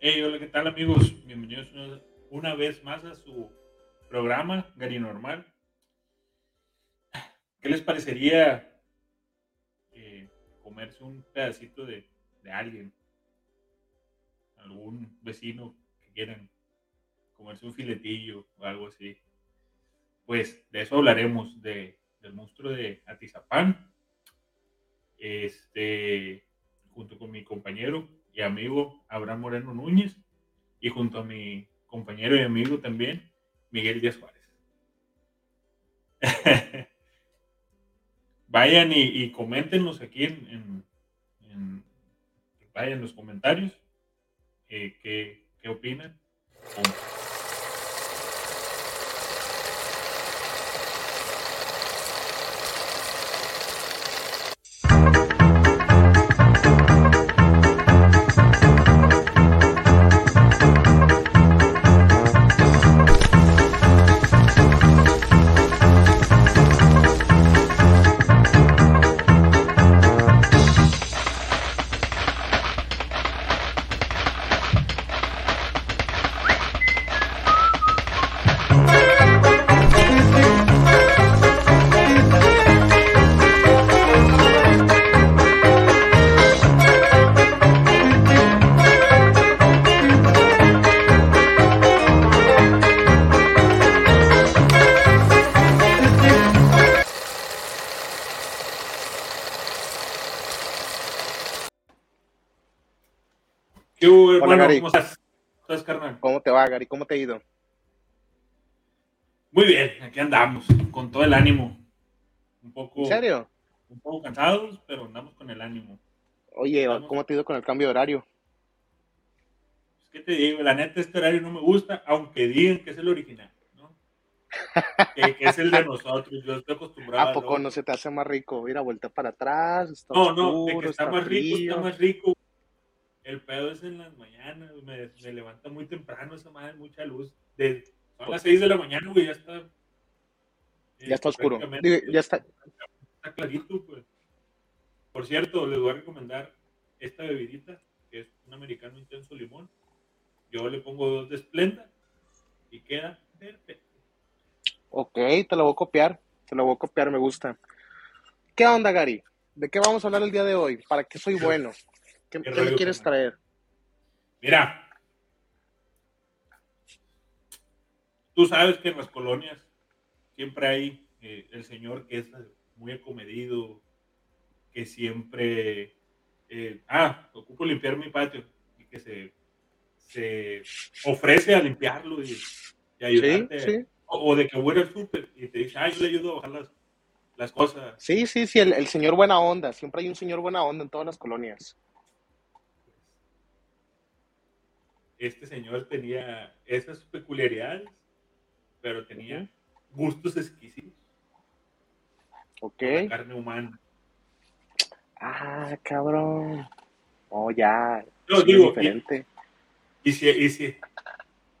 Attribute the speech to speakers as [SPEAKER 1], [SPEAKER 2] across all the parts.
[SPEAKER 1] Hey, hola, ¿qué tal amigos? Bienvenidos una, vez más a su programa Gary Normal. ¿Qué les parecería eh, comerse un pedacito de, de alguien? Algún vecino que quieran comerse un filetillo o algo así. Pues de eso hablaremos, de, del monstruo de Atizapán. Este, junto con mi compañero y amigo Abraham Moreno Núñez y junto a mi compañero y amigo también Miguel Díaz Juárez. Vayan y, y coméntenos aquí en, en, en, los comentarios eh, qué, qué opinan.
[SPEAKER 2] Hola? Gary.
[SPEAKER 1] ¿Cómo estás? ¿Cómo estás, carnal?
[SPEAKER 2] ¿Cómo te va, Gary? ¿Cómo te ha ido?
[SPEAKER 1] Muy bien, aquí andamos, con todo el ánimo. Un poco,
[SPEAKER 2] ¿En serio?
[SPEAKER 1] un poco cansados, pero andamos con el ánimo.
[SPEAKER 2] Oye. ¿cómo te ha ido con el cambio de horario?
[SPEAKER 1] Pues, ¿Qué te digo? La neta, este horario no me gusta, aunque digan que es el original, ¿no? que, que es el de nosotros. Yo estoy acostumbrado.
[SPEAKER 2] ¿A poco no se te hace más rico ir a vuelta para atrás? Está
[SPEAKER 1] No, no, de que está,
[SPEAKER 2] está
[SPEAKER 1] más rico,
[SPEAKER 2] frío.
[SPEAKER 1] está más rico. El pedo es en las mañanas, me, me levanta muy temprano esa madre, mucha luz. De, son las 6 de la mañana, güey, ya está. eh,
[SPEAKER 2] Ya está oscuro. Digo, ya está.
[SPEAKER 1] está clarito, pues. Por cierto, les voy a recomendar esta bebidita, que es un americano intenso limón. Yo le pongo dos de Splenda y queda perfecto.
[SPEAKER 2] Ok, te lo voy a copiar. Te lo voy a copiar, me gusta. ¿Qué onda, Gary? ¿De qué vamos a hablar el día de hoy? ¿Para qué soy bueno? ¿Qué,
[SPEAKER 1] Qué
[SPEAKER 2] me quieres traer?
[SPEAKER 1] Mira, tú sabes que en las colonias siempre hay eh, el señor que es muy acomedido, que siempre, eh, ah, ocupo limpiar mi patio, y que se, se ofrece a limpiarlo y, y
[SPEAKER 2] Sí,
[SPEAKER 1] ayudarte.
[SPEAKER 2] sí.
[SPEAKER 1] O, o de que voy al súper y te dice, ah, yo le ayudo a bajar las, las cosas.
[SPEAKER 2] Sí, sí, sí, el, el señor buena onda. Siempre hay un señor buena onda en todas las colonias.
[SPEAKER 1] Este señor tenía esas peculiaridades, pero tenía gustos exquisitos.
[SPEAKER 2] Ok.
[SPEAKER 1] la carne humana.
[SPEAKER 2] Ah, cabrón. Oh, ya.
[SPEAKER 1] No,
[SPEAKER 2] sí,
[SPEAKER 1] digo, y,
[SPEAKER 2] diferente.
[SPEAKER 1] y si, y si,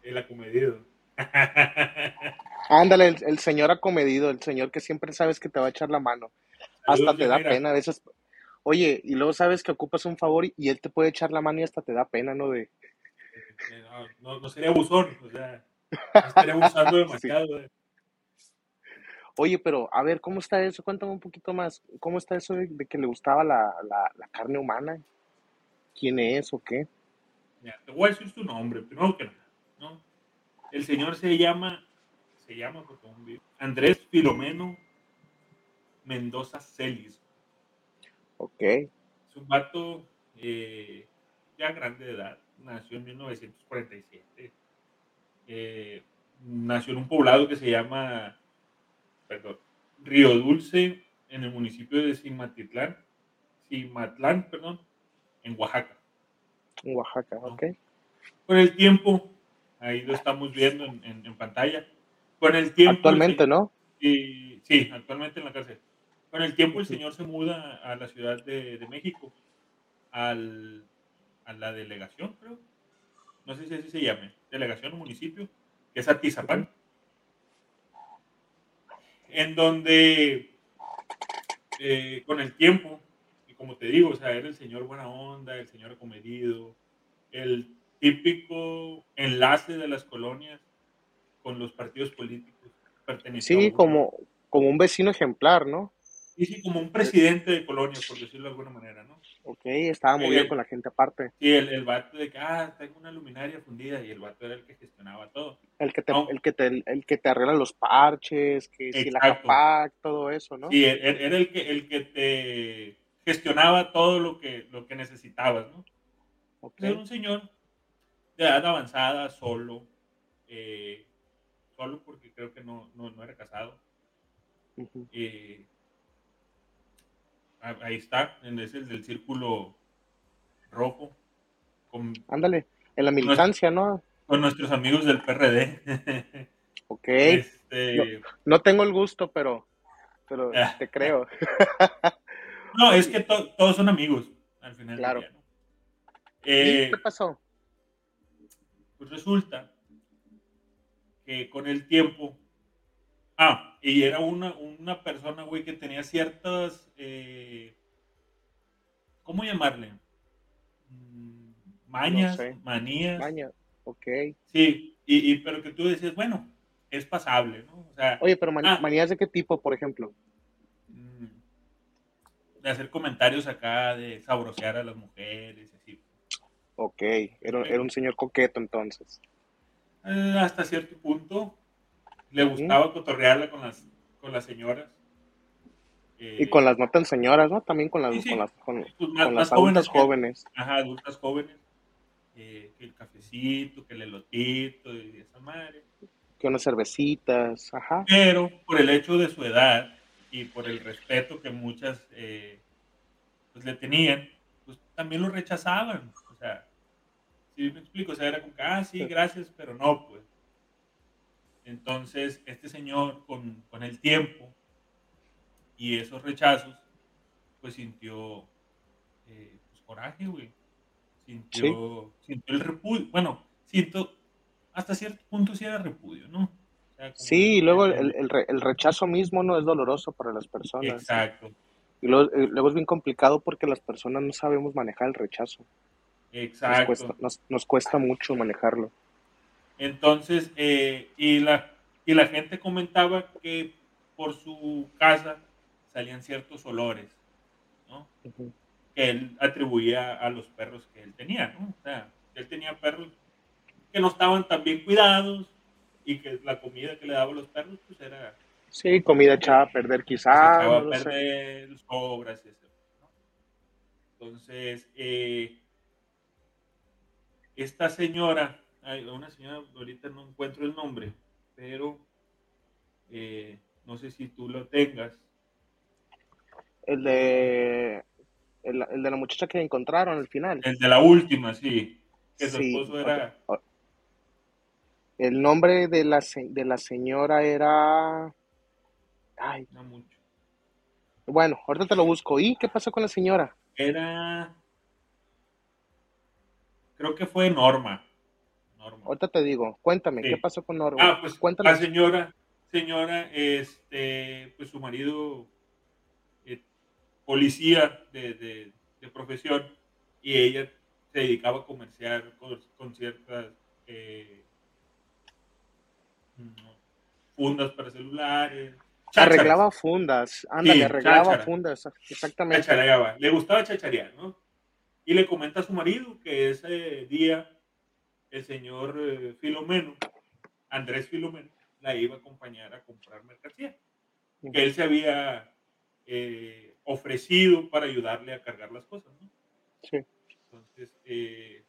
[SPEAKER 1] el acomedido.
[SPEAKER 2] Ándale, el, el señor acomedido, el señor que siempre sabes que te va a echar la mano. Hasta te da
[SPEAKER 1] mira,
[SPEAKER 2] pena a veces. Oye, y luego sabes que ocupas un favor y, y él te puede echar la mano y hasta te da pena, ¿no? De,
[SPEAKER 1] no, no, no sería abusón, o sea, estaría abusando demasiado.
[SPEAKER 2] oye, pero a ver, ¿cómo está eso? Cuéntame un poquito más. ¿Cómo está eso de, de que le gustaba la, la, la carne humana? ¿Quién es o qué?
[SPEAKER 1] Mira, te voy a decir su nombre, primero que nada, ¿no? El señor se llama, se llama Andrés Filomeno Mendoza Celis.
[SPEAKER 2] Ok.
[SPEAKER 1] Es un vato eh, ya grande de edad, nació en 1947. Eh, nació en un poblado que se llama, perdón, Río Dulce, en el municipio de Cimatitlán, Cimatlán, perdón, en Oaxaca.
[SPEAKER 2] En Oaxaca, ok.
[SPEAKER 1] Con el tiempo, ahí lo estamos viendo en, en- en pantalla, con el tiempo...
[SPEAKER 2] Actualmente, ¿no?
[SPEAKER 1] y, sí, actualmente en la cárcel. Con el tiempo el señor se muda a la Ciudad de, de México, al, a la delegación, creo. No sé si así se llame, delegación o municipio, que es Atizapán. En donde, eh, con el tiempo, y como te digo, o sea, era el señor buena onda, el señor acomedido, él típico enlace de las colonias con los partidos políticos.
[SPEAKER 2] Sí, como, como un vecino ejemplar, ¿no?
[SPEAKER 1] Sí, como un presidente de colonia, por decirlo de alguna manera, ¿no?
[SPEAKER 2] Ok, estaba muy bien con la gente aparte.
[SPEAKER 1] Sí, el, el vato de que, ah, tengo una luminaria fundida y el vato era el que gestionaba todo.
[SPEAKER 2] El que te, el que te, el que te arregla los parches, que si la CAPAC, todo eso, ¿no?
[SPEAKER 1] Sí, era el que, el que te gestionaba todo lo que, lo que necesitabas, ¿no? Okay. Era un señor de edad avanzada, solo, eh, solo porque creo que no, no, no era casado. eh, ahí está, es el del círculo rojo.
[SPEAKER 2] Ándale, en la militancia, ¿no?
[SPEAKER 1] Con nuestros amigos del PRD.
[SPEAKER 2] ok. Este... No, tengo el gusto, pero, pero te creo.
[SPEAKER 1] no, es que todos son amigos, al final.
[SPEAKER 2] Claro. Eh, ¿Qué pasó?
[SPEAKER 1] Pues resulta que con el tiempo Ah, y era una, una persona, güey, que tenía ciertas, eh, ¿cómo llamarle? Mm, mañas, manías.
[SPEAKER 2] Mañas, ok.
[SPEAKER 1] Sí, y, y, pero que tú decías, bueno, es pasable, ¿no? O sea,
[SPEAKER 2] Oye, pero ah. manías de qué tipo, por ejemplo?
[SPEAKER 1] Mm, de hacer comentarios acá, de sabrosear a las mujeres, así.
[SPEAKER 2] Ok, era, era un señor coqueto entonces.
[SPEAKER 1] Eh, hasta cierto punto, le gustaba cotorrearla con las, con las señoras.
[SPEAKER 2] y con las no tan señoras, ¿no? También con las, con las, con, pues las adultas jóvenes.
[SPEAKER 1] Ajá, adultas jóvenes. Eh, que el cafecito, que el elotito y esa madre.
[SPEAKER 2] Que unas cervecitas, ajá.
[SPEAKER 1] Pero por el hecho de su edad y por el respeto que muchas eh, pues le tenían, pues también lo rechazaban. O sea, si me explico, o sea, era como que, ah, sí, gracias, pero no, pues. Entonces, este señor con, el tiempo y esos rechazos, pues sintió eh, pues, coraje, güey. Sintió, sintió el repudio. Bueno, siento, hasta cierto punto sí era repudio, ¿no?
[SPEAKER 2] sí, y luego el, el, rechazo mismo no es doloroso para las personas.
[SPEAKER 1] Exacto.
[SPEAKER 2] Y luego, eh, luego, es bien complicado porque las personas no sabemos manejar el rechazo.
[SPEAKER 1] Exacto.
[SPEAKER 2] nos, nos cuesta mucho manejarlo.
[SPEAKER 1] Entonces, eh, y, la, y la gente comentaba que por su casa salían ciertos olores, ¿no? Que él atribuía a los perros que él tenía, ¿no? O sea, él tenía perros que no estaban tan bien cuidados y que la comida que le daba a los perros, pues era...
[SPEAKER 2] Sí, comida echada a perder quizás.
[SPEAKER 1] Echaba a perder, sobras, etc. ¿no? Entonces, eh, esta señora hay una señora, ahorita no encuentro el nombre, pero eh, no sé si tú lo tengas.
[SPEAKER 2] El de, el, de la muchacha que encontraron al final.
[SPEAKER 1] El de la última, sí. Que su esposo era...
[SPEAKER 2] El nombre de la, de la señora era... Ay.
[SPEAKER 1] No mucho.
[SPEAKER 2] Bueno, ahorita te lo busco. ¿Y qué pasó con la señora?
[SPEAKER 1] Era... Creo que fue Norma.
[SPEAKER 2] Ahorita te digo, cuéntame, ¿qué pasó con Norma?
[SPEAKER 1] Ah, pues Cuéntame. la señora, señora, este, pues su marido, eh, policía de, profesión, y ella se dedicaba a comerciar con, ciertas eh, fundas para celulares.
[SPEAKER 2] Arreglaba fundas, ándale, arreglaba fundas, exactamente.
[SPEAKER 1] Chachareaba. Le gustaba chacharear, ¿no? Y le comenta a su marido que ese día el señor eh, Filomeno, Andrés Filomeno, la iba a acompañar a comprar mercancía. Que él se había eh, ofrecido para ayudarle a cargar las cosas, ¿no?
[SPEAKER 2] Sí.
[SPEAKER 1] Entonces, eh,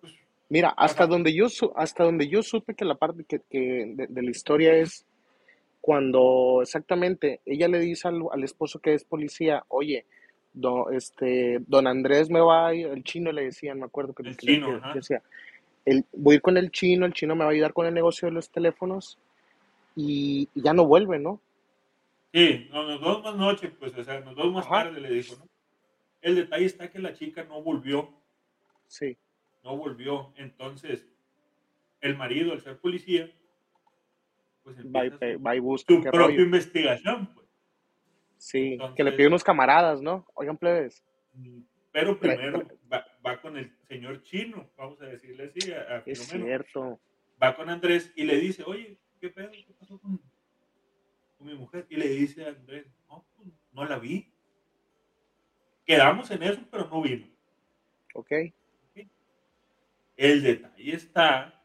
[SPEAKER 2] pues, Mira, hasta donde yo hasta donde yo supe que la parte que, de, la historia es cuando exactamente ella le dice al, al esposo que es policía, oye, don, este, don Andrés me va a ir, el chino le decían, me acuerdo que,
[SPEAKER 1] el chino,
[SPEAKER 2] decía, el, voy a ir con el chino, el chino me va a ayudar con el negocio de los teléfonos y, ya no vuelve, ¿no?
[SPEAKER 1] Sí, no, nos vemos más noche, pues, o sea, nos vemos más tarde, le dijo, ¿no? El detalle está que la chica no volvió.
[SPEAKER 2] Sí.
[SPEAKER 1] No volvió. Entonces, el marido, al ser policía, pues empieza
[SPEAKER 2] va, y, busca
[SPEAKER 1] su propia investigación, pues.
[SPEAKER 2] Sí, que le pide unos camaradas, ¿no? Oigan, plebes.
[SPEAKER 1] Pero primero va con el señor chino, vamos a decirle así, a, a
[SPEAKER 2] Es cierto.
[SPEAKER 1] Va con Andrés y le dice, oye, ¿qué pedo? ¿Qué pasó con, con mi mujer? Y le dice a Andrés, no, pues, no la vi. Quedamos en eso, pero no vino.
[SPEAKER 2] Ok.
[SPEAKER 1] El detalle está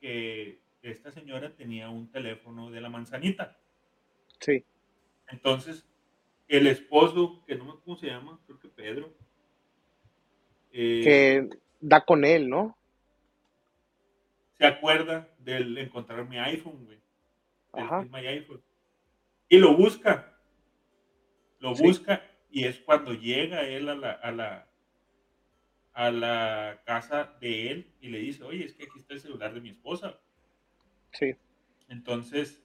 [SPEAKER 1] que esta señora tenía un teléfono de la manzanita.
[SPEAKER 2] Sí.
[SPEAKER 1] Entonces, el esposo, que no me acuerdo cómo se llama, creo que Pedro, eh,
[SPEAKER 2] Que da con él, ¿no?
[SPEAKER 1] se acuerda del encontrar mi iPhone, güey. del My iPhone. Y lo busca. Lo
[SPEAKER 2] Sí.
[SPEAKER 1] busca y es cuando llega él a la, a la a la casa de él y le dice, oye, es que aquí está el celular de mi esposa.
[SPEAKER 2] Sí.
[SPEAKER 1] Entonces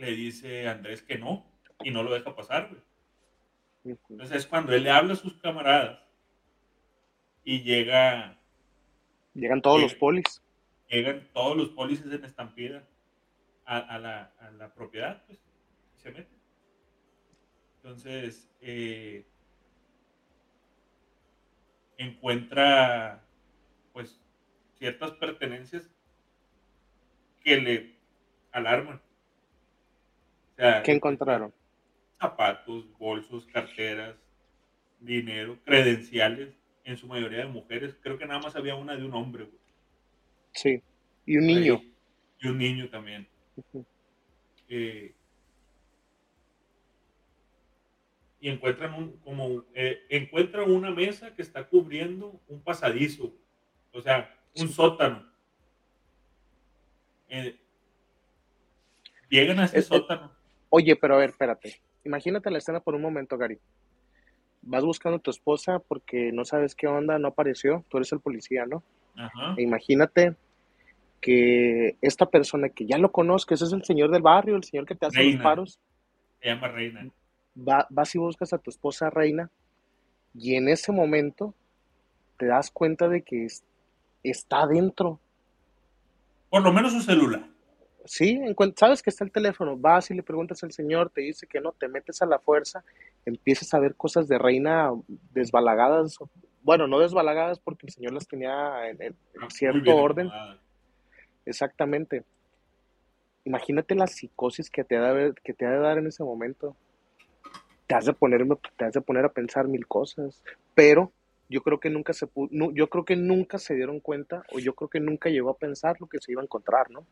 [SPEAKER 1] le dice Andrés que no y no lo deja pasar, güey. Entonces es cuando él le habla a sus camaradas y llega,
[SPEAKER 2] Llegan todos los polis.
[SPEAKER 1] llegan todos los policías en estampida a, a la, a la propiedad, pues, y se meten. Entonces, eh, encuentra, pues, ciertas pertenencias que le alarman. Sea,
[SPEAKER 2] ¿Qué encontraron?
[SPEAKER 1] zapatos, bolsos, carteras, dinero, credenciales, en su mayoría de mujeres. Creo que nada más había una de un hombre, güey.
[SPEAKER 2] Sí. Y un niño.
[SPEAKER 1] Y un niño también. Eh, y encuentran un, como, eh, encuentran una mesa que está cubriendo un pasadizo, o sea, un
[SPEAKER 2] Sí.
[SPEAKER 1] sótano. Eh, llegan a ese
[SPEAKER 2] Es- es-
[SPEAKER 1] sótano.
[SPEAKER 2] Oye, pero a ver, espérate. Imagínate la escena por un momento, Gary. Vas buscando a tu esposa porque no sabes qué onda, no apareció. Tú eres el policía, ¿no?
[SPEAKER 1] Ajá.
[SPEAKER 2] E imagínate que esta persona que ya lo conozcas, es el señor del barrio, el señor que te hace los
[SPEAKER 1] Reina.
[SPEAKER 2] paros,
[SPEAKER 1] Se llama Reina.
[SPEAKER 2] va, vas y buscas a tu esposa reina y en ese momento te das cuenta de que es- está adentro.
[SPEAKER 1] Por lo menos su celular.
[SPEAKER 2] Sí, sabes que está el teléfono, vas y le preguntas al señor, te dice que no, te metes a la fuerza, empiezas a ver cosas de reina desbalagadas, bueno, no desbalagadas porque el señor las tenía en, en-
[SPEAKER 1] Muy
[SPEAKER 2] cierto orden, exactamente. Imagínate la psicosis que te, ha de, que te ha de dar en ese momento. Te has de poner, te has de poner a pensar mil cosas, pero yo creo que nunca se yo creo que nunca se dieron cuenta o yo creo que nunca llegó a pensar lo que se iba a encontrar, ¿no?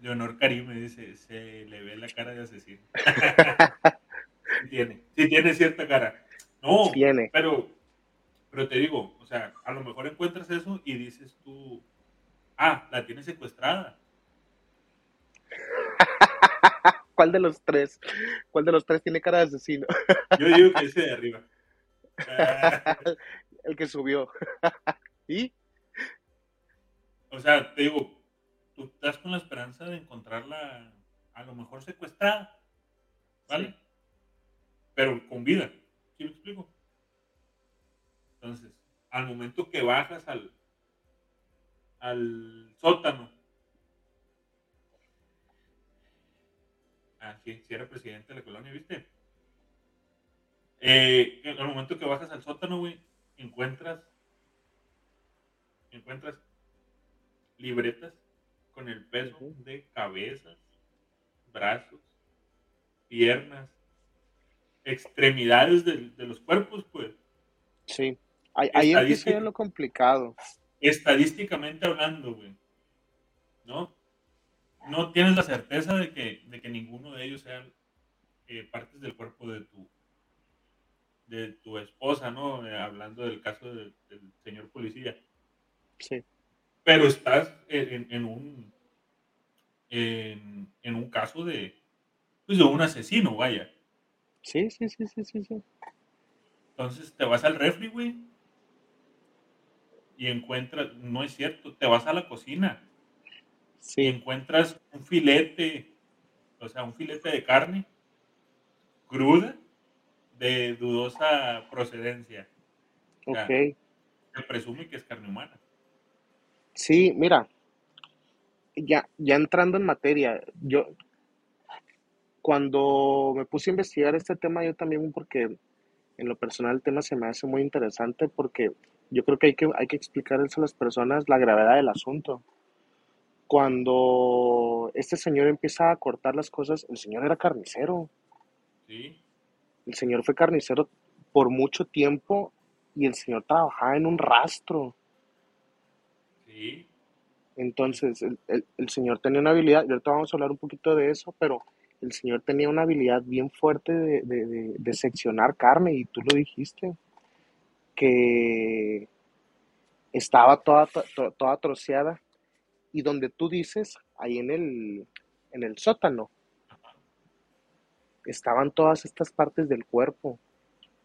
[SPEAKER 1] Leonor Karim me dice, se le ve la cara de asesino. sí tiene, sí tiene cierta cara. No,
[SPEAKER 2] Tiene.
[SPEAKER 1] pero, pero te digo, o sea, a lo mejor encuentras eso y dices tú, ah, la tienes secuestrada.
[SPEAKER 2] ¿Cuál de los tres? ¿Cuál de los tres tiene cara de asesino?
[SPEAKER 1] Yo digo que ese de arriba.
[SPEAKER 2] El que subió. ¿Y?
[SPEAKER 1] o sea, te digo, tú estás con la esperanza de encontrarla a lo mejor secuestrada, ¿vale?
[SPEAKER 2] Sí.
[SPEAKER 1] Pero con vida, ¿sí me explico? Entonces, al momento que bajas al, al sótano, ah, sí, sí era presidente de la colonia, ¿viste? Eh, al momento que bajas al sótano, güey, encuentras, encuentras libretas con el peso de cabezas, brazos, piernas, extremidades de, los cuerpos, pues.
[SPEAKER 2] Sí. Ahí, ahí empieza ya lo complicado.
[SPEAKER 1] Estadísticamente hablando, güey. ¿No? No tienes la certeza de que, de que ninguno de ellos sean eh, partes del cuerpo de tu de tu esposa, ¿no? Eh, hablando del caso de- del señor policía.
[SPEAKER 2] Sí.
[SPEAKER 1] Pero estás en, en- en un en, en un caso de pues de un asesino, vaya.
[SPEAKER 2] Sí, sí, sí, sí, sí, sí.
[SPEAKER 1] Entonces te vas al refri, güey. Y encuentras, no es cierto, te vas a la cocina y encuentras un filete, o sea, un filete de carne cruda de dudosa procedencia. O sea,
[SPEAKER 2] Ok.
[SPEAKER 1] se presume que es carne humana.
[SPEAKER 2] Sí, mira, ya, ya entrando en materia, yo cuando me puse a investigar este tema, yo también porque En lo personal el tema se me hace muy interesante porque yo creo que hay que, hay que explicarles a las personas la gravedad del asunto. Cuando este señor empieza a cortar las cosas, el señor era carnicero.
[SPEAKER 1] Sí.
[SPEAKER 2] El señor fue carnicero por mucho tiempo y el señor trabajaba en un rastro.
[SPEAKER 1] Sí.
[SPEAKER 2] Entonces, el, el- el señor tenía una habilidad, y ahorita vamos a hablar un poquito de eso, pero el señor tenía una habilidad bien fuerte de, de- de- de seccionar carne, y tú lo dijiste, que estaba toda, to- toda troceada, y donde tú dices, ahí en el, en el sótano, estaban todas estas partes del cuerpo,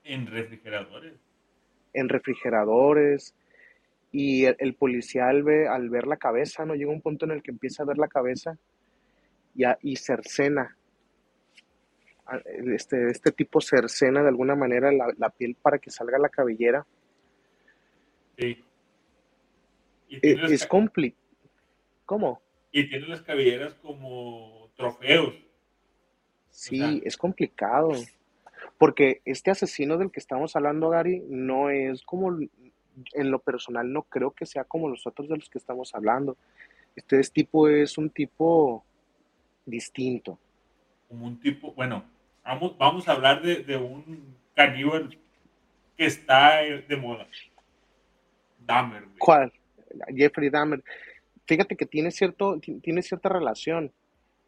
[SPEAKER 1] En refrigeradores.
[SPEAKER 2] en refrigeradores, y el, el policía al, ve- al ver la cabeza, ¿no? Llega un punto en el que empieza a ver la cabeza y, a- y cercena. Este, este tipo cercena de alguna manera la, la piel para que salga la cabellera.
[SPEAKER 1] Sí. Y
[SPEAKER 2] E- Es
[SPEAKER 1] ca-
[SPEAKER 2] complicado. ¿Cómo?
[SPEAKER 1] y tiene las cabelleras como trofeos.
[SPEAKER 2] Sí,
[SPEAKER 1] sea-
[SPEAKER 2] es complicado. Porque este asesino del que estamos hablando, Gary, no es como, en lo personal, no creo que sea como los otros de los que estamos hablando. Este es tipo es un tipo distinto.
[SPEAKER 1] Como un tipo. Bueno, vamos, vamos a hablar de, de un caníbal que está de moda. Dahmer, güey.
[SPEAKER 2] ¿Cuál? Jeffrey Dahmer. Fíjate que tiene, cierto, ti- tiene cierta relación.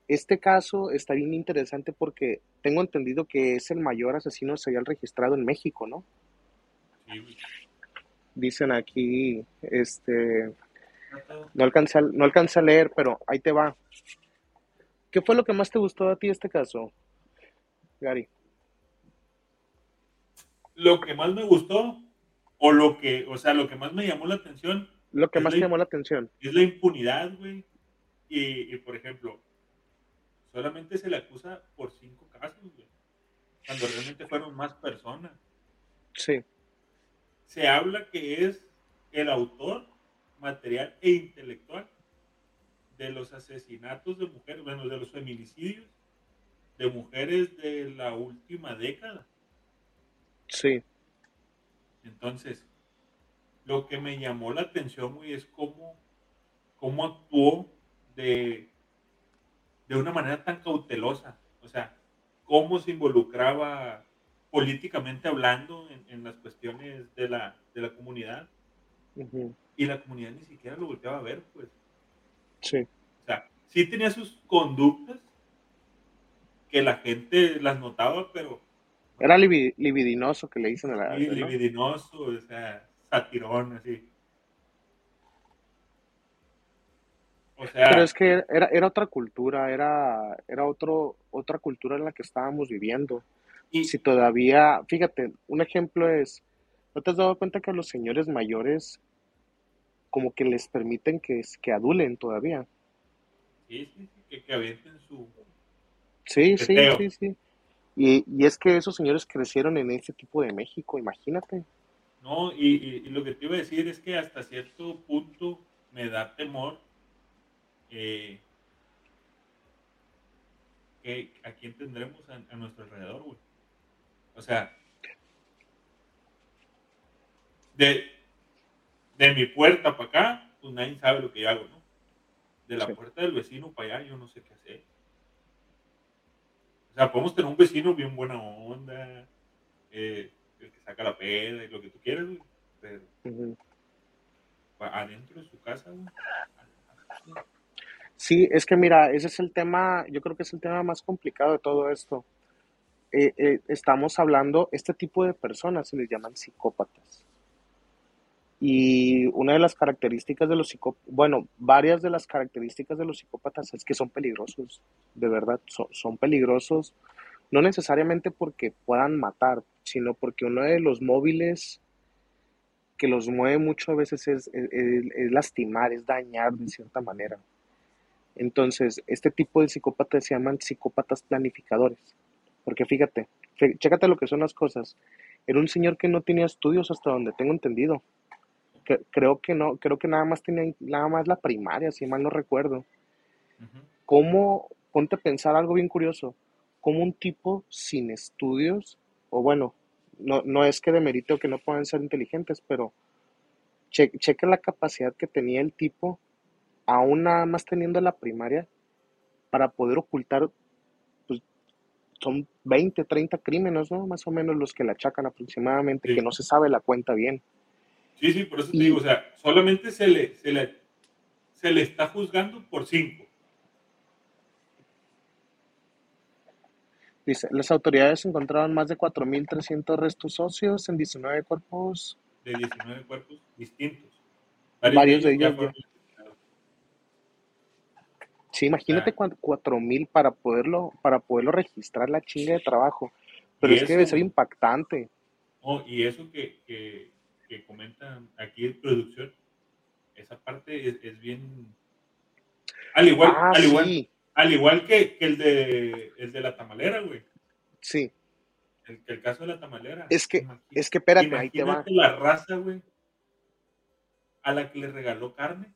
[SPEAKER 2] Este caso está bien interesante porque tengo entendido que es el mayor asesino serial registrado en México, ¿no?
[SPEAKER 1] Sí, güey.
[SPEAKER 2] Dicen aquí, este, no alcancé, a, no alcancé a leer, pero ahí te va. ¿Qué fue lo que más te gustó a ti este caso, Gary?
[SPEAKER 1] Lo que más me gustó, o lo que, o sea, lo que más me llamó la atención
[SPEAKER 2] Lo que más
[SPEAKER 1] la-
[SPEAKER 2] te llamó la atención.
[SPEAKER 1] es la impunidad, güey. Y, y, por ejemplo, solamente se le acusa por cinco casos, güey. Cuando realmente fueron más personas.
[SPEAKER 2] Sí,
[SPEAKER 1] Se habla que es el autor material e intelectual de los asesinatos de mujeres, bueno, de los feminicidios de mujeres de la última década.
[SPEAKER 2] sí,
[SPEAKER 1] Entonces, lo que me llamó la atención, güey, es cómo, cómo actuó de, de una manera tan cautelosa. O sea, cómo se involucraba políticamente hablando en, en las cuestiones de la, de la comunidad. Y la comunidad ni siquiera lo volteaba a ver, pues.
[SPEAKER 2] sí,
[SPEAKER 1] O sea, sí tenía sus conductas que la gente las notaba, pero
[SPEAKER 2] Era libi- libidinoso que le dicen a la...
[SPEAKER 1] muy
[SPEAKER 2] ¿no?
[SPEAKER 1] libidinoso, o sea, satirón, así. O sea,
[SPEAKER 2] Pero es que era, era otra cultura, era, era otro, otra cultura en la que estábamos viviendo.
[SPEAKER 1] Y,
[SPEAKER 2] Si todavía, fíjate, un ejemplo es, ¿no te has dado cuenta que a los señores mayores como que les permiten que, que adulen todavía?
[SPEAKER 1] sí, sí, sí, que, que avienten su...
[SPEAKER 2] Sí, sí, sí, sí. Y, y es que esos señores crecieron en ese tipo de México, imagínate.
[SPEAKER 1] No, y, y- y lo que te iba a decir es que hasta cierto punto me da temor eh, que a quién tendremos a, a nuestro alrededor, güey. O sea, de, de mi puerta para acá, pues nadie sabe lo que yo hago, ¿no? De la
[SPEAKER 2] Sí.
[SPEAKER 1] puerta del vecino para allá, yo no sé qué hacer. O sea, podemos tener un vecino bien buena onda, eh, el que saca la peda y lo que tú quieras. Pero adentro de su casa.
[SPEAKER 2] Sí, es que mira, ese es el tema, yo creo que es el tema más complicado de todo esto. Eh, eh, estamos hablando, este tipo de personas se les llaman psicópatas. Y una de las características de los psicópatas, bueno, varias de las características de los psicópatas es que son peligrosos, de verdad, son, peligrosos, no necesariamente porque puedan matar, sino porque uno de los móviles que los mueve mucho a veces es, es- es- es lastimar, es dañar de cierta manera. Entonces, este tipo de psicópatas se llaman psicópatas planificadores. Porque fíjate, fí- chécate lo que son las cosas. Era un señor que no tenía estudios hasta donde tengo entendido. Que- creo que no, creo que nada más tenía nada más la primaria, si mal no recuerdo. ¿Cómo, ponte a pensar algo bien curioso, cómo un tipo sin estudios, o bueno, no, no es que demerite que no puedan ser inteligentes, pero che, cheque la capacidad que tenía el tipo, aún nada más teniendo la primaria, para poder ocultar, son 20, 30 crímenes, ¿no? Más o menos los que le achacan aproximadamente,
[SPEAKER 1] Sí.
[SPEAKER 2] que no se sabe la cuenta bien.
[SPEAKER 1] Sí, sí, por eso te digo, o sea, solamente se le, se le, se le está juzgando por cinco.
[SPEAKER 2] Dice, las autoridades encontraron más de 4.300 restos óseos en 19 cuerpos.
[SPEAKER 1] de 19 cuerpos distintos.
[SPEAKER 2] Varios de ellos. Sí, imagínate
[SPEAKER 1] Ah.
[SPEAKER 2] cuan- 4.000 para poderlo, para poderlo registrar la chinga de trabajo. Pero es que debe ser impactante.
[SPEAKER 1] Oh, y eso que, que, que comentan aquí en producción, esa parte es, es bien. Al igual,
[SPEAKER 2] Ah,
[SPEAKER 1] al igual,
[SPEAKER 2] sí,
[SPEAKER 1] al igual que, que el de el de la tamalera, güey.
[SPEAKER 2] sí.
[SPEAKER 1] El, el caso de la tamalera.
[SPEAKER 2] Es que,
[SPEAKER 1] Imagi-
[SPEAKER 2] es que espérate, ahí te va.
[SPEAKER 1] Imagínate la raza, güey, a la que le regaló carne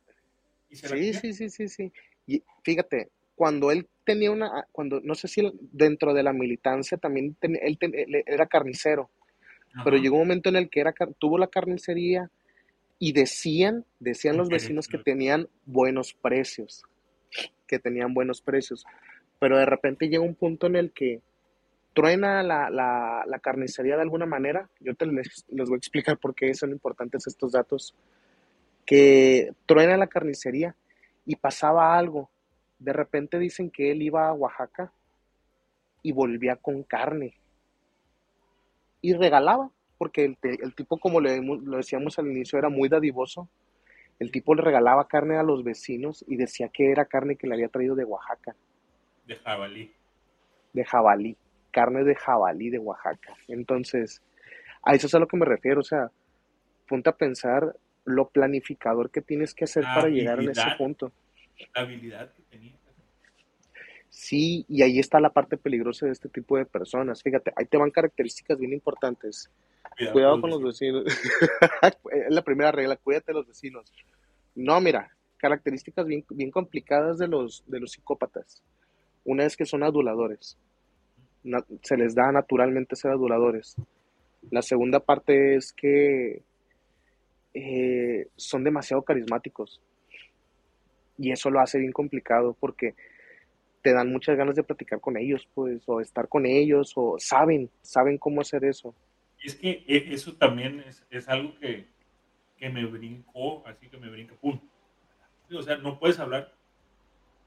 [SPEAKER 1] y se la
[SPEAKER 2] Sí, sí, sí, sí, sí. Y fíjate, cuando él tenía una, cuando, no sé si dentro de la militancia también, ten- él, ten- él era carnicero, pero llegó un momento en el que era, tuvo la carnicería y decían, decían los vecinos que tenían buenos precios, que tenían buenos precios, pero de repente llega un punto en el que truena la, la, la carnicería de alguna manera, yo te les, les voy a explicar por qué son importantes estos datos, que truena la carnicería y pasaba algo, de repente dicen que él iba a Oaxaca y volvía con carne y regalaba, porque el, el tipo, como le, lo decíamos al inicio, era muy dadivoso. El tipo le regalaba carne a los vecinos y decía que era carne que le había traído de Oaxaca,
[SPEAKER 1] De jabalí.
[SPEAKER 2] de jabalí, carne de jabalí de Oaxaca. Entonces, a eso es a lo que me refiero, o sea, ponte a pensar lo planificador que tienes que hacer para llegar en ese punto.
[SPEAKER 1] La habilidad que tenía.
[SPEAKER 2] Sí, y ahí está la parte peligrosa de este tipo de personas. Fíjate, ahí te van características bien importantes. Cuidado con los vecinos. es la primera regla, cuídate de los vecinos. No, mira, características bien, bien complicadas de los, de los psicópatas. Una es que son aduladores. Na- se les da naturalmente ser aduladores. La segunda parte es que eh, son demasiado carismáticos. Y eso lo hace bien complicado porque te dan muchas ganas de platicar con ellos, pues, o estar con ellos, o saben, saben cómo hacer eso.
[SPEAKER 1] Es que e- eso también es, algo que, que me brincó, así que me brinca, pum. O sea, no puedes hablar,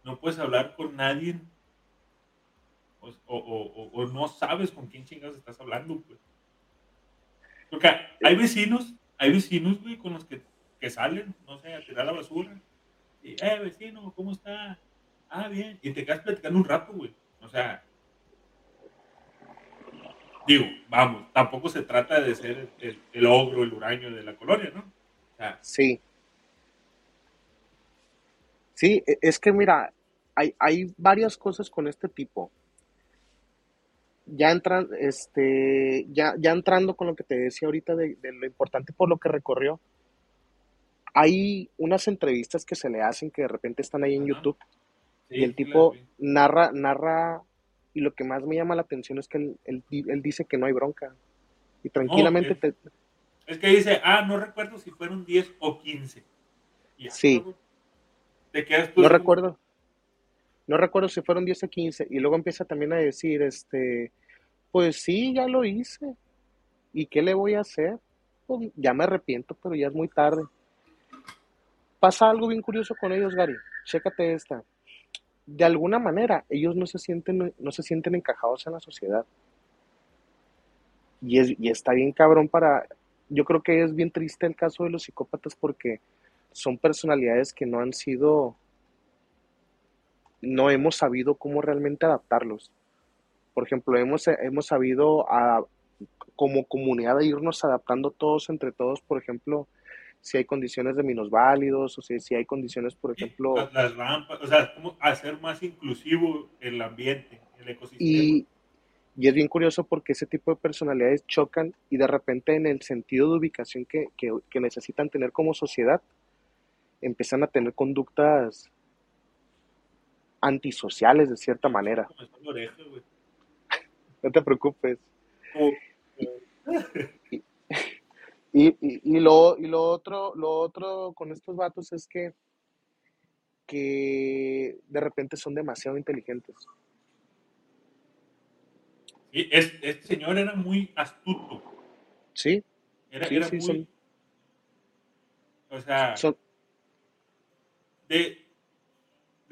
[SPEAKER 1] no puedes hablar con nadie o, no sabes con quién chingas estás hablando, pues. Porque hay vecinos, hay vecinos, güey, con los que, que salen, no sé, a tirar la basura. Y, eh, vecino, ¿cómo está? Ah, bien. Y te quedas platicando un rato, güey. O sea, digo, vamos, tampoco se trata de ser el, ogro, el huraño de la colonia, ¿no? O sea,
[SPEAKER 2] Sí. Sí, e- es que mira, hay, hay varias cosas con este tipo. Ya entran, este, ya, ya entrando con lo que te decía ahorita de, de lo importante por lo que recorrió, hay unas entrevistas que se le hacen que de repente están ahí en. YouTube
[SPEAKER 1] sí,
[SPEAKER 2] y el tipo narra, narra, y lo que más me llama la atención es que él, él di- él dice que no hay bronca. Y tranquilamente te,
[SPEAKER 1] Es que dice, ah, no recuerdo si fueron 10 o 15. Y
[SPEAKER 2] Sí.
[SPEAKER 1] Te quedas tú
[SPEAKER 2] No recuerdo. No recuerdo si fueron 10 o 15. Y luego empieza también a decir, este, pues sí, ya lo hice. ¿Y qué le voy a hacer? Pues ya me arrepiento, pero ya es muy tarde. Pasa algo bien curioso con ellos, Gary. Chécate esta. De alguna manera, ellos no se sienten, no se sienten encajados en la sociedad. Y, es, y está bien cabrón para... Yo creo que es bien triste el caso de los psicópatas porque son personalidades que no han sido no hemos sabido cómo realmente adaptarlos. Por ejemplo, hemos, hemos sabido a, como comunidad irnos adaptando todos entre todos, por ejemplo, si hay condiciones de minusválidos, o sea, si hay condiciones, por ejemplo,
[SPEAKER 1] las, las rampas, o sea, como hacer más inclusivo el ambiente, el ecosistema.
[SPEAKER 2] y, y es bien curioso porque ese tipo de personalidades chocan y de repente en el sentido de ubicación que, que, que necesitan tener como sociedad, empiezan a tener conductas antisociales de cierta manera. No te preocupes.
[SPEAKER 1] Como-
[SPEAKER 2] Y, y, y, lo, y lo otro, lo otro con estos vatos es que, que de repente son demasiado inteligentes.
[SPEAKER 1] Sí, es, este señor era muy astuto.
[SPEAKER 2] Sí.
[SPEAKER 1] Era,
[SPEAKER 2] sí,
[SPEAKER 1] era
[SPEAKER 2] sí,
[SPEAKER 1] muy.
[SPEAKER 2] son,
[SPEAKER 1] O sea,
[SPEAKER 2] son,
[SPEAKER 1] de,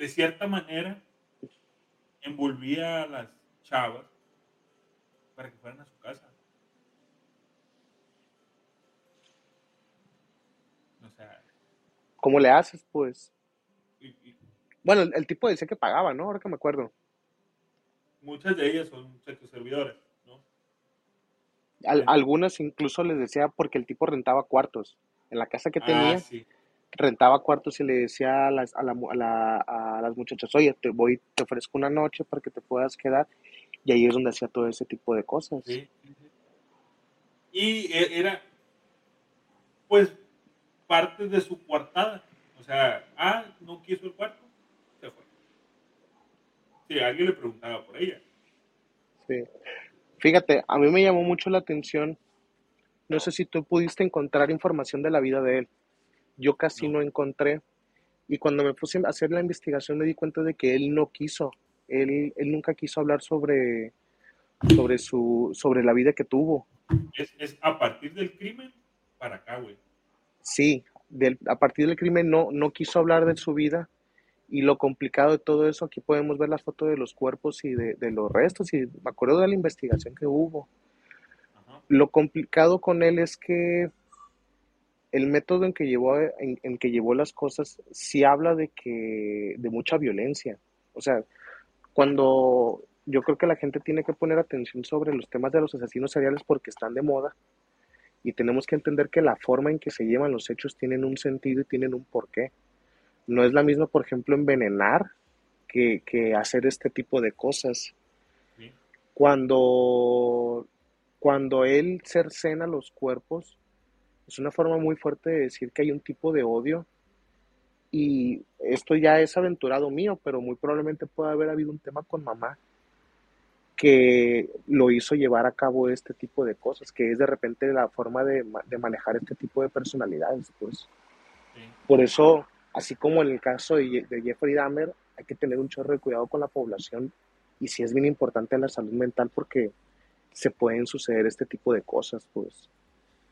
[SPEAKER 1] de cierta manera, envolvía a las chavas para que fueran a su casa. O sea,
[SPEAKER 2] ¿cómo le haces, pues?
[SPEAKER 1] y- y
[SPEAKER 2] Bueno, el, el tipo decía que pagaba, ¿no? Ahora que me acuerdo.
[SPEAKER 1] muchas de ellas son sexoservidoras, ¿no?
[SPEAKER 2] Al- algunas incluso les decía porque el tipo rentaba cuartos. En la casa que
[SPEAKER 1] ah,
[SPEAKER 2] tenía,
[SPEAKER 1] sí.
[SPEAKER 2] Rentaba cuartos y le decía a las, a la a la- a las muchachas, oye, te voy, te ofrezco una noche para que te puedas quedar. Y ahí es donde hacía todo ese tipo de cosas.
[SPEAKER 1] Sí, sí, sí. Y e- era, pues, parte de su coartada. O sea, ah, no quiso el cuarto, se fue. Si alguien le preguntaba por ella.
[SPEAKER 2] Sí. Fíjate, a mí me llamó mucho la atención. No sé si tú pudiste encontrar información de la vida de él. Yo casi
[SPEAKER 1] No.
[SPEAKER 2] encontré. Y cuando me puse a hacer la investigación me di cuenta de que él no quiso. Él, él nunca quiso hablar sobre, sobre, su, sobre la vida que tuvo.
[SPEAKER 1] Es, es a partir del crimen para acá, güey.
[SPEAKER 2] Sí, del- a partir del crimen no, no quiso hablar de su vida. Y lo complicado de todo eso, aquí podemos ver las fotos de los cuerpos y de, de los restos. Y me acuerdo de la investigación que hubo.
[SPEAKER 1] Ajá.
[SPEAKER 2] Lo complicado con él es que el método en que llevó, en, en que llevó las cosas sí habla de que de mucha violencia. O sea, cuando yo creo que la gente tiene que poner atención sobre los temas de los asesinos seriales porque están de moda y tenemos que entender que la forma en que se llevan los hechos tienen un sentido y tienen un porqué. No es la misma, por ejemplo, envenenar que, que hacer este tipo de cosas. Cuando, cuando él cercena los cuerpos, es una forma muy fuerte de decir que hay un tipo de odio y esto ya es aventurado mío, pero muy probablemente puede haber habido un tema con mamá que lo hizo llevar a cabo este tipo de cosas, que es de repente la forma de, ma- de manejar este tipo de personalidades, pues.
[SPEAKER 1] Sí.
[SPEAKER 2] Por eso, así como en el caso de, de Jeffrey Dahmer, hay que tener un chorro de cuidado con la población y sí es bien importante la salud mental porque se pueden suceder este tipo de cosas, pues.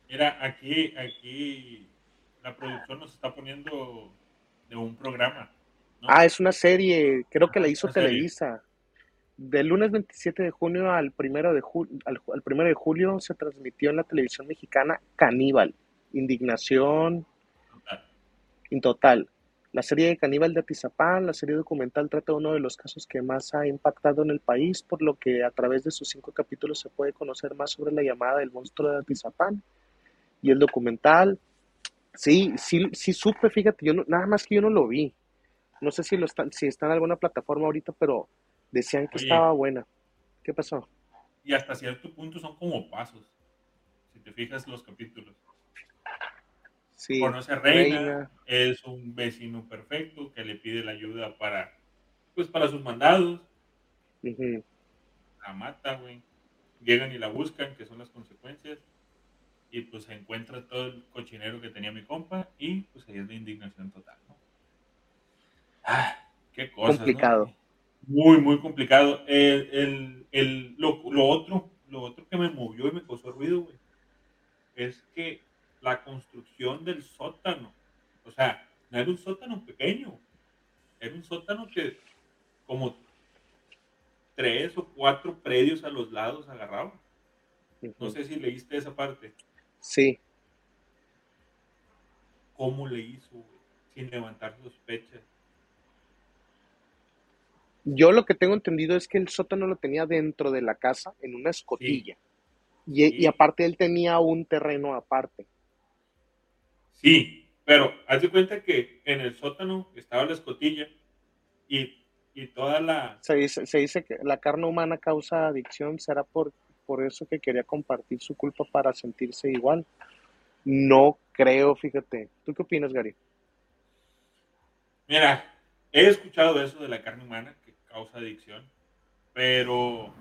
[SPEAKER 1] Mira, aquí, aquí la producción nos está poniendo de un programa, ¿no?
[SPEAKER 2] Ah, es una serie, creo que la hizo. Televisa. Del lunes 27 de junio al primero de, ju- al, al primero de julio se transmitió en la televisión mexicana Caníbal, Indignación en total. La serie de Caníbal de Atizapán, la serie documental trata uno de los casos que más ha impactado en el país, por lo que a través de sus cinco capítulos se puede conocer más sobre la llamada del monstruo de Atizapán. Y el documental, sí, sí, sí supe, fíjate, yo no- nada más que yo no lo vi. No sé si, lo están, si está en alguna plataforma ahorita, pero decían que
[SPEAKER 1] Oye.
[SPEAKER 2] estaba buena. ¿Qué pasó?
[SPEAKER 1] Y hasta cierto punto son como pasos, si te fijas los capítulos.
[SPEAKER 2] Sí,
[SPEAKER 1] Conoce a Reina,
[SPEAKER 2] Reina.
[SPEAKER 1] es un vecino perfecto que le pide la ayuda para, pues, para sus mandados. La mata, güey. Llegan y la buscan, que son las consecuencias. Y pues se encuentra todo el cochinero que tenía mi compa y pues ahí es de indignación total, ¿no? Ah, qué cosas, ¿no?
[SPEAKER 2] Complicado.
[SPEAKER 1] Muy, muy complicado. El, el, el- lo, lo otro, lo otro que me movió y me causó ruido, güey, es que la construcción del sótano, o sea, no era un sótano pequeño, era un sótano que como tres o cuatro predios a los lados agarraba. No sé si leíste esa parte.
[SPEAKER 2] Sí,
[SPEAKER 1] ¿Cómo le hizo, güey? Sin levantar sospechas.
[SPEAKER 2] yo lo que tengo entendido es que el sótano lo tenía dentro de la casa, en una escotilla. Y, y
[SPEAKER 1] Sí.
[SPEAKER 2] aparte él tenía un terreno aparte.
[SPEAKER 1] Sí, pero haz de cuenta que en el sótano estaba la escotilla y, y toda la...
[SPEAKER 2] Se dice, se dice que la carne humana causa adicción, será por, por eso que quería compartir su culpa para sentirse igual. No creo, fíjate. ¿Tú qué opinas, Gary?
[SPEAKER 1] Mira, he escuchado eso de la carne humana que causa adicción, pero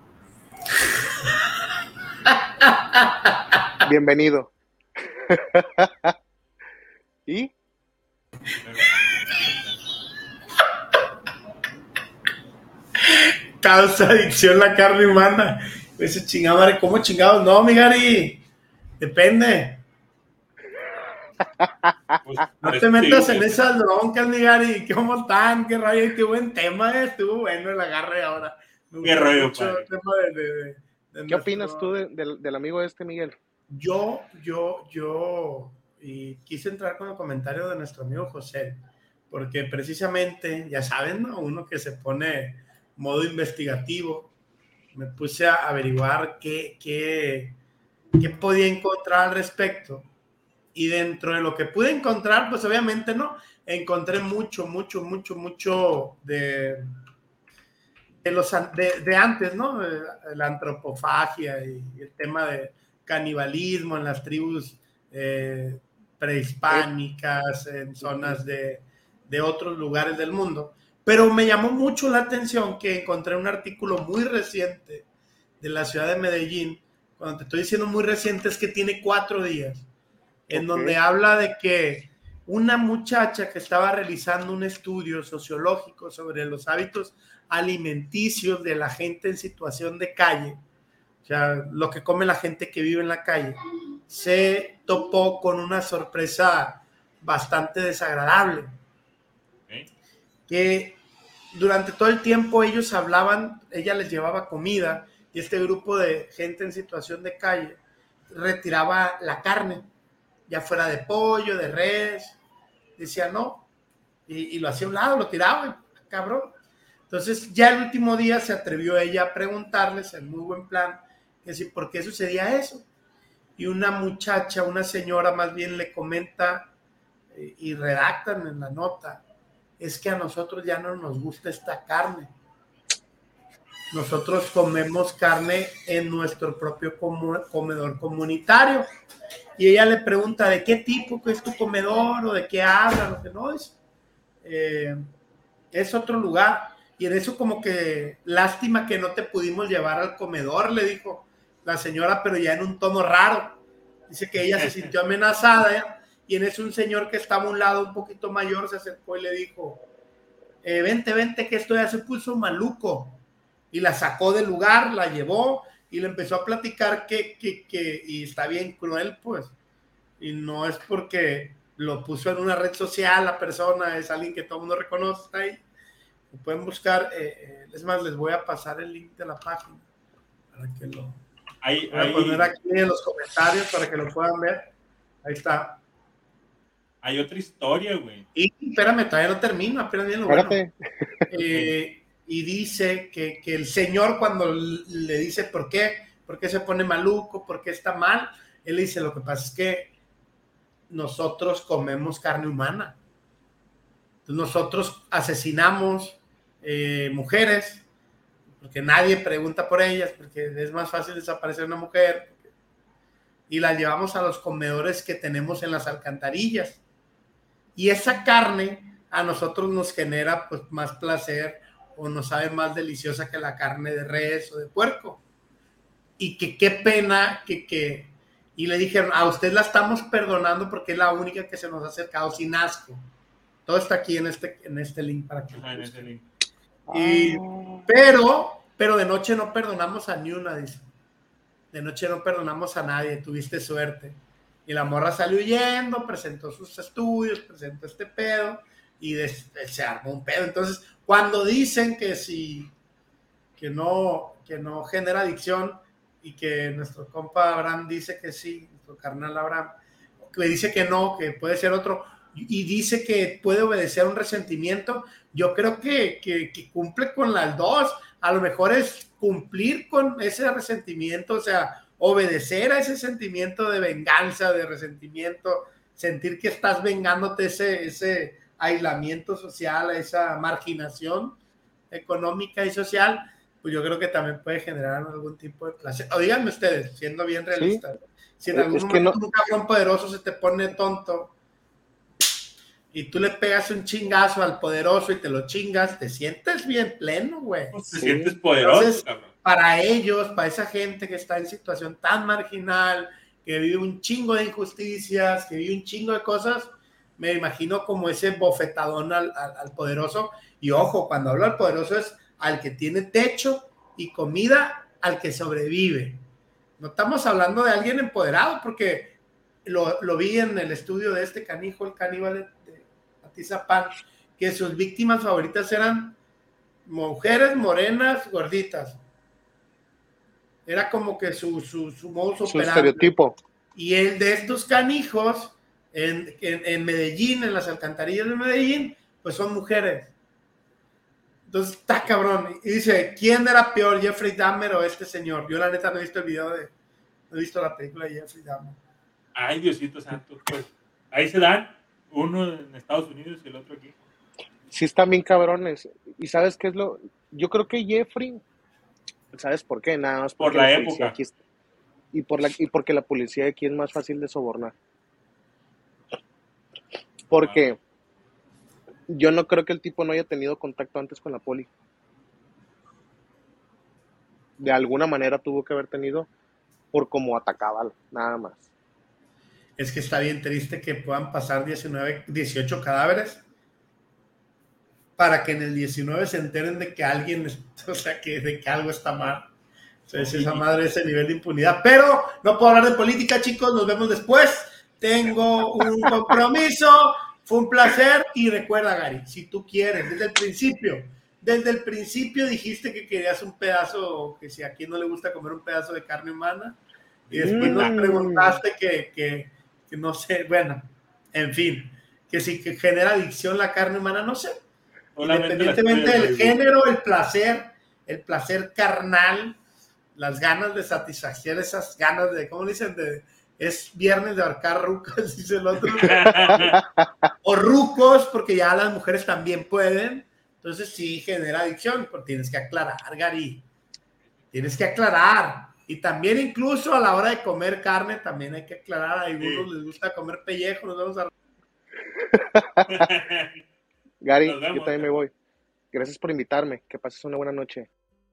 [SPEAKER 2] Bienvenido. ¿Y?
[SPEAKER 3] Causa adicción la carne humana. Ese chingado, madre, ¿cómo chingados? No, mi Gary. Depende. Pues, no te metas en esas broncas, mi Gary. ¿Cómo están? Qué rayo. Qué buen tema, eh. estuvo bueno el agarre ahora.
[SPEAKER 1] Qué rollo,
[SPEAKER 2] ¿Qué opinas tú del amigo este, Miguel?
[SPEAKER 3] Yo, yo, yo, y quise entrar con el comentario de nuestro amigo José, porque precisamente, ya saben, ¿no? Uno que se pone modo investigativo, me puse a averiguar qué, qué, qué podía encontrar al respecto. Y dentro de lo que pude encontrar, pues obviamente no, encontré mucho, mucho, mucho, mucho de, de los de, antes, ¿no? La antropofagia y el tema de canibalismo en las tribus eh, prehispánicas, en zonas de, de, otros lugares del mundo. Pero me llamó mucho la atención que encontré un artículo muy reciente de la ciudad de Medellín. Cuando te estoy diciendo muy reciente es que tiene cuatro días, en donde habla de que una muchacha que estaba realizando un estudio sociológico sobre los hábitos alimenticios de la gente en situación de calle, o sea, lo que come la gente que vive en la calle, se topó con una sorpresa bastante desagradable. Que durante todo el tiempo ellos hablaban, ella les llevaba comida y este grupo de gente en situación de calle retiraba la carne, ya fuera de pollo, de res, decía no, y, lo hacía a un lado, lo tiraba, cabrón. Entonces ya el último día se atrevió ella a preguntarles en muy buen plan, decir, ¿por qué sucedía eso? Y una muchacha, una señora más bien le comenta eh, y redactan en la nota, es que a nosotros ya no nos gusta esta carne. Nosotros comemos carne en nuestro propio comedor comunitario. Y ella le pregunta, ¿de qué tipo es tu comedor o de qué habla? Lo que no es. Eh, es otro lugar. Y en eso como que lástima que no te pudimos llevar al comedor, le dijo la señora, pero ya en un tono raro. Dice que ella se sintió amenazada y en eso un señor que estaba a un lado un poquito mayor se acercó y le dijo, eh, vente, vente, que esto ya se puso maluco. Y la sacó del lugar, la llevó y le empezó a platicar que, que, que, y está bien cruel, pues. Y no es porque lo puso en una red social la persona, es alguien que todo el mundo reconoce, está ahí. pueden buscar, eh, eh, es más, les voy a pasar el link de la página para que lo,
[SPEAKER 1] hay,
[SPEAKER 3] Voy a poner aquí en los comentarios para que lo puedan ver. Ahí está.
[SPEAKER 1] Hay otra historia, güey.
[SPEAKER 3] Y espérame, todavía no termino, apenas bien lo bueno. Eh, y dice que, que, el Señor cuando le dice por qué, por qué se pone maluco, por qué está mal, él dice lo que pasa es que nosotros comemos carne humana. nosotros asesinamos eh, mujeres, porque nadie pregunta por ellas, porque es más fácil desaparecer una mujer, y la llevamos a los comedores que tenemos en las alcantarillas. Y esa carne a nosotros nos genera pues más placer o nos sabe más deliciosa que la carne de res o de puerco. Y que qué pena que, que, y le dijeron, a usted la estamos perdonando porque es la única que se nos ha acercado sin asco. Todo está aquí en este, en este link para que... en este link. Y, ah. pero, pero de noche no perdonamos a ni una, dice. De noche no perdonamos a nadie, tuviste suerte. Y la morra salió huyendo, presentó sus estudios, presentó este pedo y se armó un pedo. Entonces, cuando dicen que si, que no, que no genera adicción y que nuestro compa Abraham dice que sí, nuestro carnal Abraham, que dice que no, que puede ser otro, y dice que puede obedecer un resentimiento, yo creo que, cumple con las dos. A lo mejor es cumplir con ese resentimiento, o sea, obedecer a ese sentimiento de venganza, de resentimiento, sentir que estás vengándote ese, ese aislamiento social, esa marginación económica y social, pues yo creo que también puede generar algún tipo de placer. O díganme ustedes, siendo bien realistas, si en algún momento un cabrón poderoso se te pone tonto, y tú le pegas un chingazo al poderoso y te lo chingas, te sientes bien pleno, güey.
[SPEAKER 1] Pues te sientes poderoso,
[SPEAKER 3] Para ellos, para esa gente que está en situación tan marginal, que vive un chingo de injusticias, que vive un chingo de cosas, me imagino como ese bofetadón al, poderoso. Y ojo, cuando hablo al poderoso es al que tiene techo y comida, al que sobrevive. No estamos hablando de alguien empoderado, porque lo, lo vi en el estudio de este canijo, el caníbal de, de Atizapán, que sus víctimas favoritas eran mujeres morenas, gorditas. Era como que su, su, su
[SPEAKER 2] Su estereotipo.
[SPEAKER 3] Y el de estos canijos en, en, Medellín, en las alcantarillas de Medellín, pues son mujeres. Entonces está cabrón. Y dice, ¿quién era peor, Jeffrey Dahmer o este señor? Yo la neta no he visto el video de, no he visto la película de Jeffrey Dahmer.
[SPEAKER 1] Ay, Diosito Santo, pues ahí se dan, uno en Estados Unidos y el otro aquí.
[SPEAKER 2] Sí están bien cabrones. ¿Y sabes qué es lo? Yo creo que Jeffrey, ¿sabes por qué? Nada más
[SPEAKER 1] por la, época.
[SPEAKER 2] y, por la, y porque la policía aquí es más fácil de sobornar. Porque yo no creo que el tipo no haya tenido contacto antes con la poli. De alguna manera tuvo que haber tenido por cómo atacaba, nada más.
[SPEAKER 3] Es que está bien triste que puedan pasar 19, 18 cadáveres para que en el 19 se enteren de que alguien, o sea, que, de que algo está mal. O sea, es esa madre, ese nivel de impunidad. Pero no puedo hablar de política, chicos, nos vemos después. Tengo un compromiso. Fue un placer y recuerda, Gary, si tú quieres, desde el principio, desde el principio dijiste que querías un pedazo, que si a quien no le gusta comer un pedazo de carne humana, y después nos mm. preguntaste que, que, que, no sé, bueno, en fin, que si que genera adicción la carne humana, no sé. Independientemente del género, el placer, el placer carnal, las ganas de satisfacer esas ganas de, ¿cómo dicen? De, es viernes de arcar rucos, dice el otro. o rucos, porque ya las mujeres también pueden. Entonces sí genera adicción, pero tienes que aclarar, Gary. Tienes que aclarar. Y también incluso a la hora de comer carne, también hay que aclarar. A algunos les gusta comer pellejo, nos vamos a...
[SPEAKER 2] Gary, yo también me voy. Gracias por invitarme. Que pases una buena noche.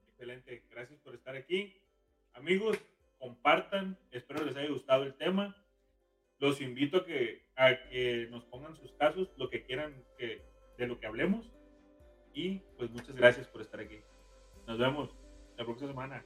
[SPEAKER 1] Excelente. Gracias por estar aquí. Amigos, compartan, espero les haya gustado el tema. Los invito a que, a que nos pongan sus casos, lo que quieran que, de lo que hablemos. Y pues muchas gracias por estar aquí. Nos vemos la próxima semana.